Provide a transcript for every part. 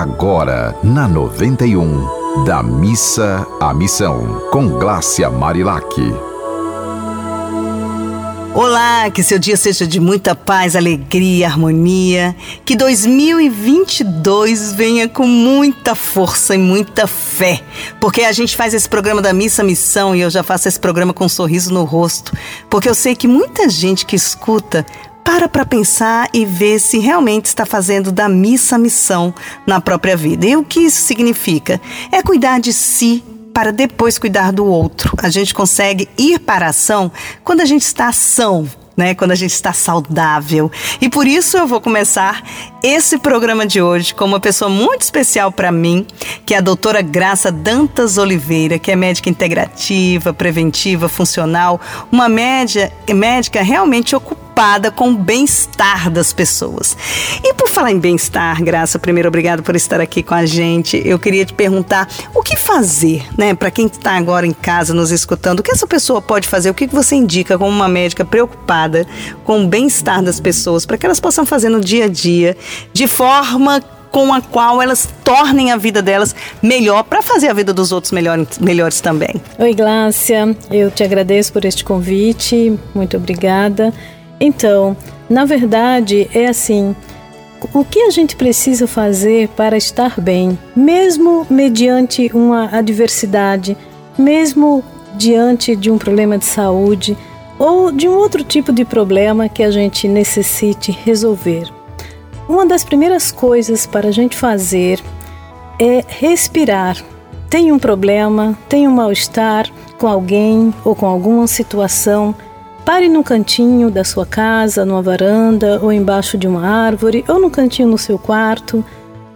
agora na 91, da missa à missão, com Glácia Marilac. Olá, que seu dia seja de muita paz, alegria, harmonia. Que 2022 venha com muita força e muita fé. Porque a gente faz esse programa da Missa Missão e eu já faço esse programa com um sorriso no rosto. Porque eu sei que muita gente que escuta para para pensar e ver se realmente está fazendo da missa missão na própria vida. E o que isso significa? É cuidar de si para depois cuidar do outro. A gente consegue ir para a ação quando a gente está ação, né? Quando a gente está saudável. E por isso eu vou começar esse programa de hoje com uma pessoa muito especial para mim, que é a doutora Graça Dantas Oliveira, que é médica integrativa, preventiva, funcional, uma média, médica realmente ocupada preocupada com o bem-estar das pessoas. E por falar em bem-estar, Graça, primeiro obrigado por estar aqui com a gente. Eu queria te perguntar o que fazer, né, para quem está agora em casa nos escutando, o que essa pessoa pode fazer? O que você indica como uma médica preocupada com o bem-estar das pessoas, para que elas possam fazer no dia a dia de forma com a qual elas tornem a vida delas melhor para fazer a vida dos outros melhor, melhores também. Oi, Glácia, eu te agradeço por este convite, muito obrigada. Então, na verdade, é assim: o que a gente precisa fazer para estar bem, mesmo mediante uma adversidade, mesmo diante de um problema de saúde ou de um outro tipo de problema que a gente necessite resolver? Uma das primeiras coisas para a gente fazer é respirar. Tem um problema, tem um mal-estar com alguém ou com alguma situação Pare no cantinho da sua casa, numa varanda, ou embaixo de uma árvore, ou no cantinho no seu quarto,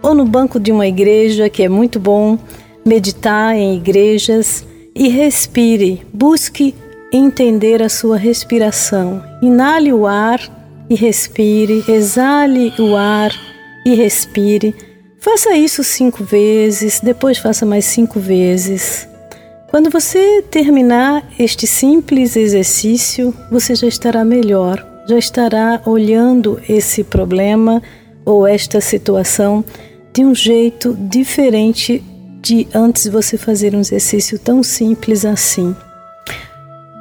ou no banco de uma igreja, que é muito bom meditar em igrejas, e respire, busque entender a sua respiração. Inale o ar e respire, exale o ar e respire. Faça isso cinco vezes, depois faça mais cinco vezes. Quando você terminar este simples exercício, você já estará melhor, já estará olhando esse problema ou esta situação de um jeito diferente de antes de você fazer um exercício tão simples assim.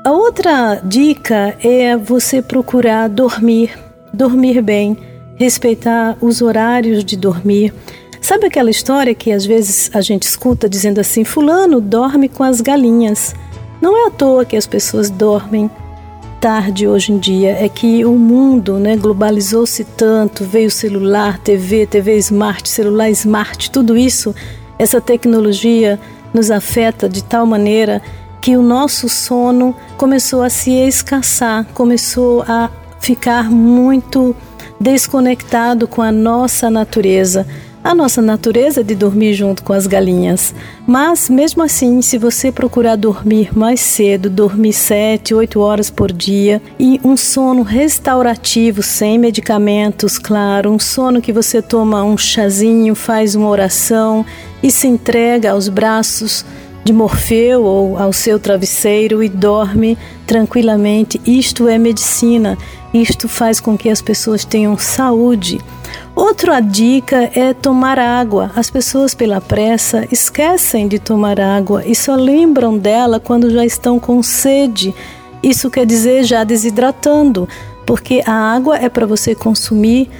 A outra dica é você procurar dormir, dormir bem, respeitar os horários de dormir. Sabe aquela história que às vezes a gente escuta dizendo assim: Fulano dorme com as galinhas? Não é à toa que as pessoas dormem tarde hoje em dia. É que o mundo né, globalizou-se tanto, veio celular, TV, TV smart, celular smart, tudo isso, essa tecnologia nos afeta de tal maneira que o nosso sono começou a se escassar, começou a ficar muito desconectado com a nossa natureza a nossa natureza de dormir junto com as galinhas. Mas, mesmo assim, se você procurar dormir mais cedo, dormir 7, 8 horas por dia e um sono restaurativo, sem medicamentos, claro, um sono que você toma um chazinho, faz uma oração e se entrega aos braços de Morfeu ou ao seu travesseiro e dorme tranquilamente. Isto é medicina. Isto faz com que as pessoas tenham saúde. Outra dica é tomar água. As pessoas, pela pressa, esquecem de tomar água e só lembram dela quando já estão com sede. Isso quer dizer já desidratando, porque a água é para você consumir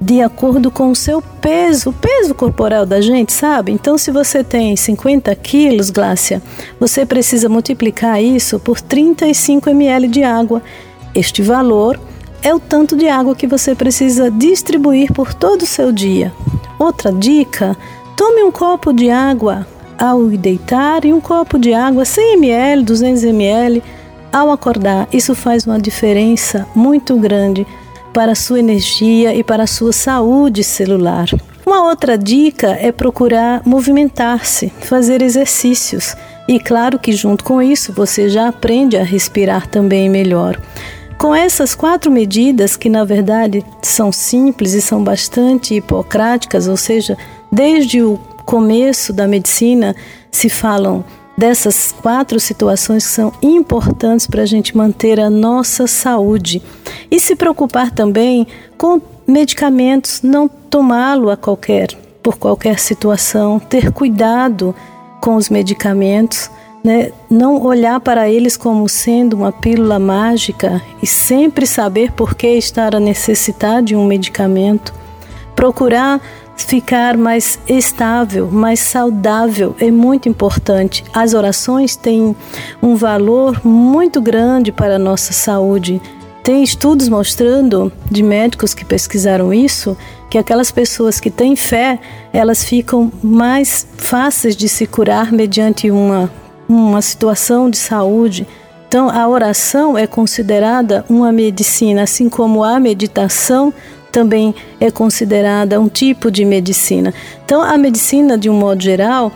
de acordo com o seu peso, o peso corporal da gente, sabe? Então, se você tem 50 quilos, Glácia, você precisa multiplicar isso por 35 ml de água. Este valor é o tanto de água que você precisa distribuir por todo o seu dia. Outra dica: tome um copo de água ao deitar e um copo de água 100 ml, 200 ml ao acordar. Isso faz uma diferença muito grande para a sua energia e para a sua saúde celular. Uma outra dica é procurar movimentar-se, fazer exercícios. E claro que junto com isso você já aprende a respirar também melhor. Com essas quatro medidas, que na verdade são simples e são bastante hipocráticas, ou seja, desde o começo da medicina se falam dessas quatro situações que são importantes para a gente manter a nossa saúde. E se preocupar também com medicamentos, não tomá-lo a qualquer por qualquer situação, ter cuidado com os medicamentos, né? não olhar para eles como sendo uma pílula mágica e sempre saber por que estar a necessitar de um medicamento. Procurar ficar mais estável, mais saudável é muito importante. As orações têm um valor muito grande para a nossa saúde. Tem estudos mostrando, de médicos que pesquisaram isso, que aquelas pessoas que têm fé, elas ficam mais fáceis de se curar mediante uma, uma situação de saúde. Então, a oração é considerada uma medicina, assim como a meditação também é considerada um tipo de medicina. Então, a medicina, de um modo geral,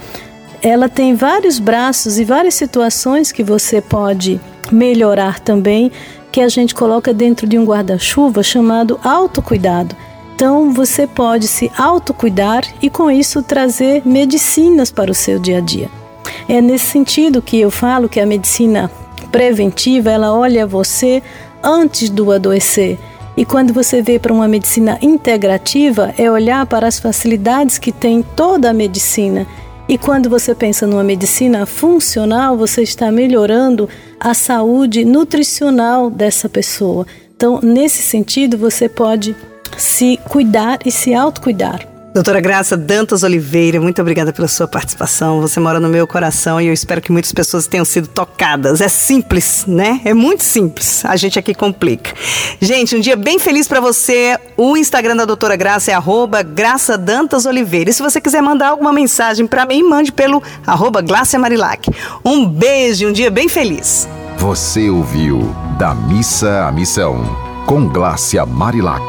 ela tem vários braços e várias situações que você pode melhorar também, que a gente coloca dentro de um guarda-chuva chamado autocuidado. Então, você pode se autocuidar e com isso trazer medicinas para o seu dia a dia. É nesse sentido que eu falo que a medicina preventiva, ela olha você antes do adoecer e quando você vê para uma medicina integrativa, é olhar para as facilidades que tem toda a medicina. E quando você pensa numa medicina funcional, você está melhorando a saúde nutricional dessa pessoa. Então, nesse sentido, você pode se cuidar e se autocuidar. Doutora Graça Dantas Oliveira, muito obrigada pela sua participação. Você mora no meu coração e eu espero que muitas pessoas tenham sido tocadas. É simples, né? É muito simples. A gente aqui complica. Gente, um dia bem feliz para você. O Instagram da Doutora Graça é arroba Graça Dantas Oliveira. E se você quiser mandar alguma mensagem para mim, mande pelo arroba Glácia Marilac. Um beijo, um dia bem feliz. Você ouviu Da Missa à Missão, com Glácia Marilac.